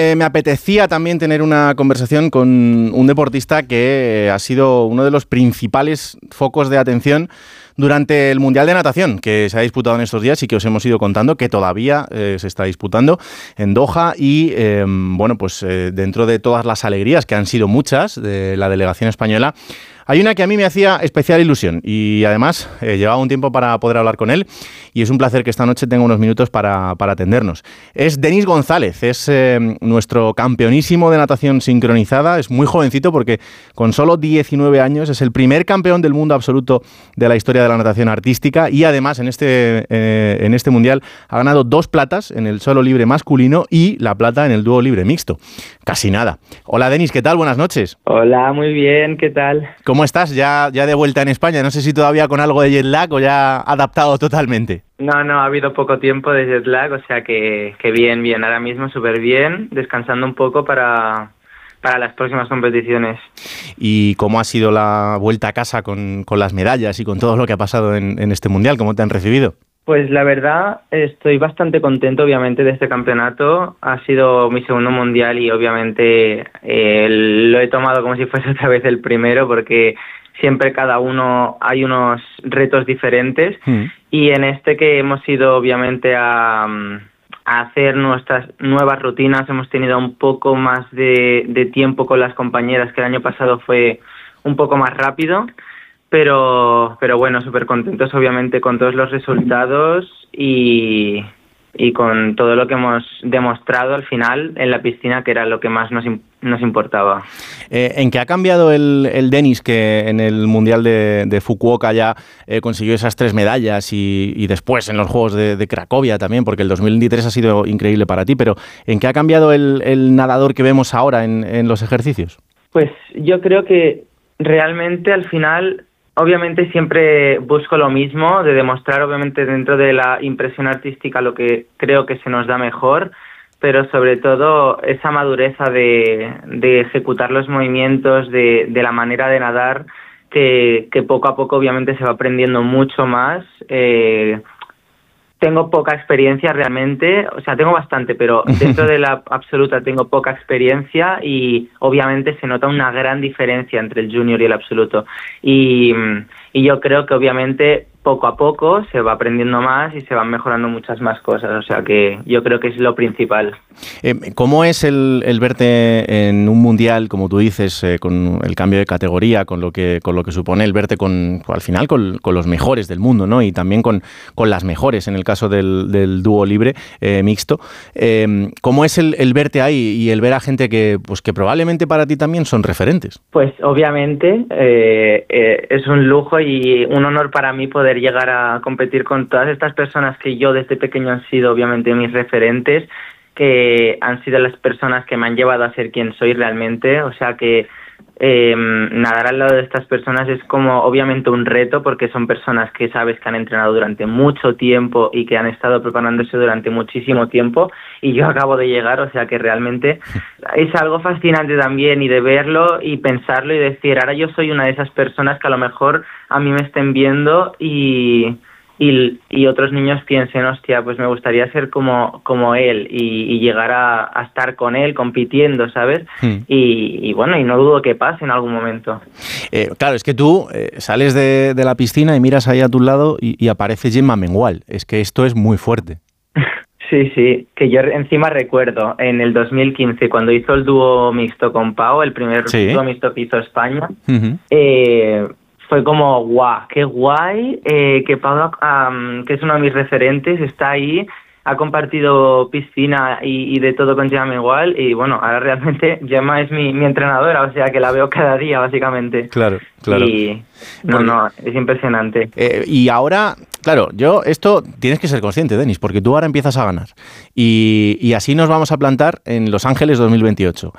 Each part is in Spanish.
eh, me apetecía también tener una conversación con un deportista que ha sido uno de los principales focos de atención durante el Mundial de Natación que se ha disputado en estos días y que os hemos ido contando que todavía eh, se está disputando en Doha y em, bueno, pues dentro de todas las alegrías que han sido muchas de la delegación española, hay una que a mí me hacía especial ilusión y además eh, llevaba un tiempo para poder hablar con él y es un placer que esta noche tenga unos minutos para, atendernos. Es Denis González, es eh, nuestro campeonísimo de natación sincronizada, es muy jovencito porque con solo 19 años es el primer campeón del mundo absoluto de la historia de la natación artística y además en este, eh, en este mundial ha ganado dos platas en el solo libre masculino y la plata en el dúo libre mixto. Casi nada. Hola Denis, ¿qué tal? Buenas noches. Hola, muy bien, ¿qué tal? ¿Cómo estás? Ya, ya de vuelta en España. No sé si todavía con algo de jet lag o ya adaptado totalmente. No, no, ha habido poco tiempo de jet lag, o sea que, que bien, bien. Ahora mismo súper bien, descansando un poco para, para las próximas competiciones. ¿Y cómo ha sido la vuelta a casa con, con las medallas y con todo lo que ha pasado en, en este Mundial? ¿Cómo te han recibido? Pues la verdad estoy bastante contento obviamente de este campeonato. Ha sido mi segundo mundial y obviamente eh, lo he tomado como si fuese otra vez el primero porque siempre cada uno hay unos retos diferentes mm. y en este que hemos ido obviamente a, hacer nuestras nuevas rutinas. Hemos tenido un poco más de, de tiempo con las compañeras que el año pasado fue un poco más rápido pero, pero bueno, súper contentos obviamente con todos los resultados y, y con todo lo que hemos demostrado al final en la piscina, que era lo que más nos, nos importaba. Eh, ¿En qué ha cambiado el, el Denis, que en el Mundial de, de Fukuoka ya eh, consiguió esas tres medallas y, y después en los Juegos de, Cracovia también, porque el 2023 ha sido increíble para ti, pero ¿en qué ha cambiado el, el nadador que vemos ahora en, en los ejercicios? Pues yo creo que realmente al final obviamente siempre busco lo mismo, de demostrar obviamente dentro de la impresión artística lo que creo que se nos da mejor, pero sobre todo esa madureza de, de ejecutar los movimientos, de, de la manera de nadar, que, poco a poco obviamente se va aprendiendo mucho más. Eh, tengo poca experiencia realmente, o sea, tengo bastante, pero dentro de la absoluta tengo poca experiencia y obviamente se nota una gran diferencia entre el junior y el absoluto. Y, y yo creo que obviamente poco a poco se va aprendiendo más y se van mejorando muchas más cosas. O sea que yo creo que es lo principal. Eh, ¿Cómo es el, el, verte en un mundial, como tú dices, eh, con el cambio de categoría, con lo que, con lo que supone el verte con, al final con, con los mejores del mundo, ¿no? Y también con, con las mejores, en el caso del, del dúo libre eh, mixto. Eh, ¿Cómo es el, el, verte ahí y el ver a gente que, pues, que probablemente para ti también son referentes? Pues obviamente eh, eh, es un lujo y un honor para mí poder llegar a competir con todas estas personas que yo desde pequeño han sido obviamente mis referentes, que han sido las personas que me han llevado a ser quien soy realmente, o sea que eh, nadar al lado de estas personas es como obviamente un reto porque son personas que sabes que han entrenado durante mucho tiempo y que han estado preparándose durante muchísimo tiempo y yo acabo de llegar, o sea que realmente es algo fascinante también y de verlo y pensarlo y decir, ahora yo soy una de esas personas que a lo mejor a mí me estén viendo y y, y, otros niños piensen, hostia, pues me gustaría ser como, como él y, y llegar a, a, estar con él compitiendo, ¿sabes? Hmm. Y, y, bueno, y no dudo que pase en algún momento. Eh, claro, es que tú eh, sales de, de, la piscina y miras ahí a tu lado y, aparece Gemma Mengual. Es que esto es muy fuerte. Sí, sí, que yo encima recuerdo en el 2015 cuando hizo el dúo mixto con Pau, el primer sí. dúo mixto que hizo España, eh, fue como, guau, qué guay, eh, que Pablo, um, que es uno de mis referentes, está ahí, ha compartido piscina y, y de todo con Gemma igual, y bueno, ahora realmente Gemma es mi, mi, entrenadora, o sea que la veo cada día, básicamente. Claro, claro. Y no, no, es impresionante. Eh, y ahora, claro, yo, esto tienes que ser consciente, Denis, porque tú ahora empiezas a ganar. Y, y así nos vamos a plantar en Los Ángeles 2028.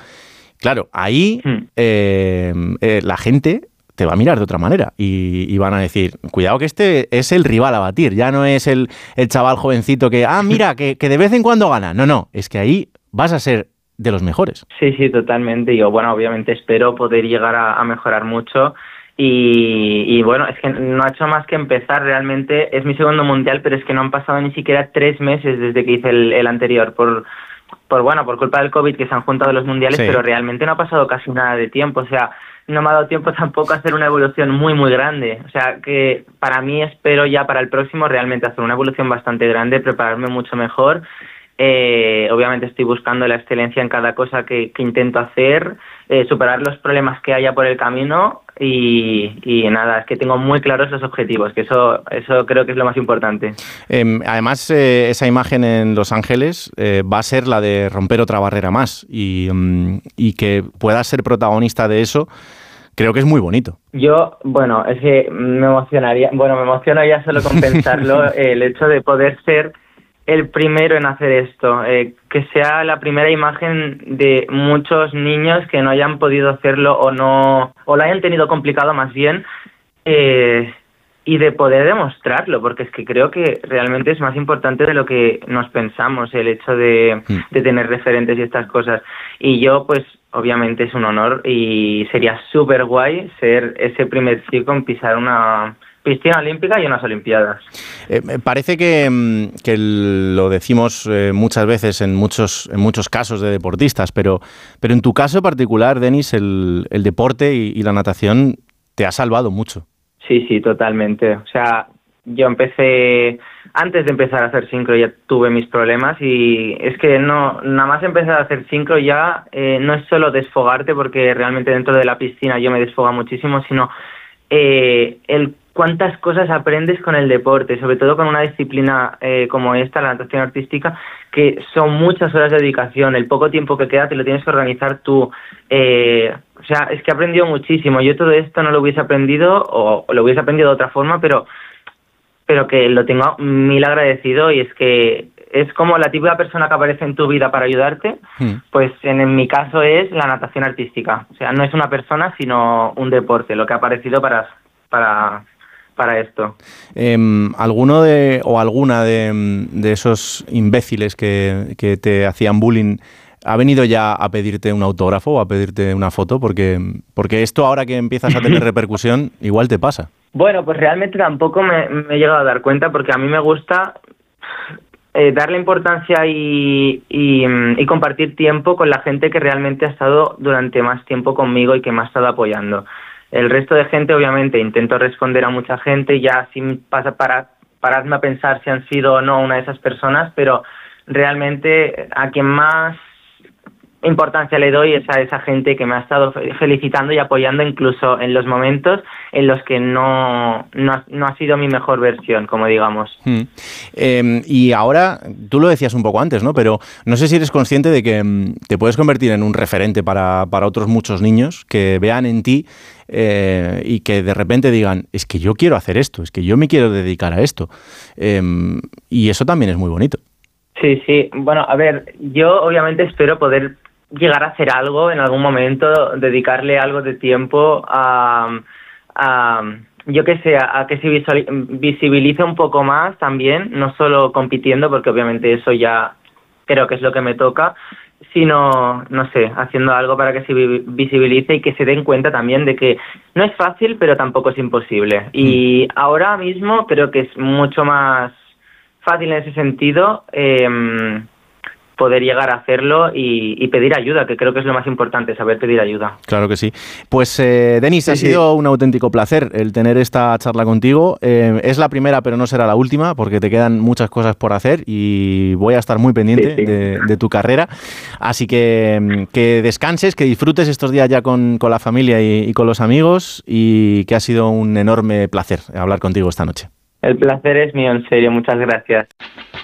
Claro, ahí hmm. eh, eh, la gente te va a mirar de otra manera y, y, van a decir, cuidado que este es el rival a batir, ya no es el, el chaval jovencito que, ah, mira, que, que, de vez en cuando gana. No, no, es que ahí vas a ser de los mejores. Sí, sí, totalmente. Yo, bueno, obviamente espero poder llegar a, a mejorar mucho. Y, y, bueno, es que no ha hecho más que empezar realmente. Es mi segundo mundial, pero es que no han pasado ni siquiera tres meses desde que hice el, el anterior. Por, por bueno, por culpa del COVID que se han juntado los mundiales, pero realmente no ha pasado casi nada de tiempo, o sea, no me ha dado tiempo tampoco a hacer una evolución muy muy grande, o sea, que para mí espero ya para el próximo realmente hacer una evolución bastante grande, prepararme mucho mejor. Eh, obviamente estoy buscando la excelencia en cada cosa que, intento hacer, eh, superar los problemas que haya por el camino y, nada, es que tengo muy claros los objetivos, que eso, eso creo que es lo más importante. Em, además, eh, esa imagen en Los Ángeles va a ser la de romper otra barrera más y, mm, y que puedas ser protagonista de eso creo que es muy bonito. Yo, bueno, es que me emocionaría, bueno, me emociona ya solo con pensarlo, el hecho de poder ser el primero en hacer esto, eh, que sea la primera imagen de muchos niños que no hayan podido hacerlo o no, o lo hayan tenido complicado más bien, eh, y de poder demostrarlo, porque es que creo que realmente es más importante de lo que nos pensamos el hecho de, mm. de tener referentes y estas cosas. Y yo, pues, obviamente es un honor y sería súper guay ser ese primer chico en pisar una piscina olímpica y unas olimpiadas. Eh, parece que, mm, que, lo decimos eh, muchas veces en muchos, en muchos casos de deportistas, pero, pero en tu caso particular, Denis, el, el deporte y, la natación te ha salvado mucho. Sí, sí, totalmente. O sea, yo empecé, antes de empezar a hacer sincro ya tuve mis problemas y es que no, nada más empezar a hacer sincro ya eh, no es solo desfogarte porque realmente dentro de la piscina yo me desfoga muchísimo, sino eh, el cuántas cosas aprendes con el deporte, sobre todo con una disciplina eh, como esta, la natación artística, que son muchas horas de dedicación, el poco tiempo que queda te lo tienes que organizar tú. Eh, o sea, es que he aprendido muchísimo. Yo todo esto no lo hubiese aprendido o, lo hubiese aprendido de otra forma, pero, pero que lo tengo mil agradecido y es que es como la típica persona que aparece en tu vida para ayudarte, hmm. pues en, mi caso es la natación artística. O sea, no es una persona, sino un deporte, lo que ha aparecido para, para, para esto. Em, ¿Alguno de, o alguna de, esos imbéciles que, te hacían bullying ha venido ya a pedirte un autógrafo o a pedirte una foto? Porque, porque esto ahora que empiezas a tener repercusión, igual te pasa. Bueno, pues realmente tampoco me, he llegado a dar cuenta porque a mí me gusta eh, darle importancia y, y, compartir tiempo con la gente que realmente ha estado durante más tiempo conmigo y que me ha estado apoyando. El resto de gente, obviamente, intento responder a mucha gente, ya sin pasa para pararme a pensar si han sido o no una de esas personas, pero realmente a quien más importancia le doy es a esa gente que me ha estado felicitando y apoyando incluso en los momentos en los que no, no, ha sido mi mejor versión, como digamos. Hmm. Em, y ahora, tú lo decías un poco antes, ¿no? Pero no sé si eres consciente de que mm, te puedes convertir en un referente para, para otros muchos niños que vean en ti eh, y que de repente digan, es que yo quiero hacer esto, es que yo me quiero dedicar a esto. Em, y eso también es muy bonito. Sí, sí. Bueno, a ver, yo obviamente espero poder llegar a hacer algo en algún momento, dedicarle algo de tiempo a, yo que sé, a que se visibilice un poco más también, no solo compitiendo, porque obviamente eso ya creo que es lo que me toca, sino, no sé, haciendo algo para que se visibilice y que se den cuenta también de que no es fácil, pero tampoco es imposible. Y mm. ahora mismo creo que es mucho más fácil en ese sentido. Eh, poder llegar a hacerlo y, pedir ayuda, que creo que es lo más importante, saber pedir ayuda. Claro que sí. Pues, eh, Denis, ha sido un auténtico placer el tener esta charla contigo. Eh, es la primera, pero no será la última, porque te quedan muchas cosas por hacer y voy a estar muy pendiente de, tu carrera. Así que mm, que descanses, que disfrutes estos días ya con, la familia y con los amigos y que ha sido un enorme placer hablar contigo esta noche. El placer es mío, en serio. Muchas gracias.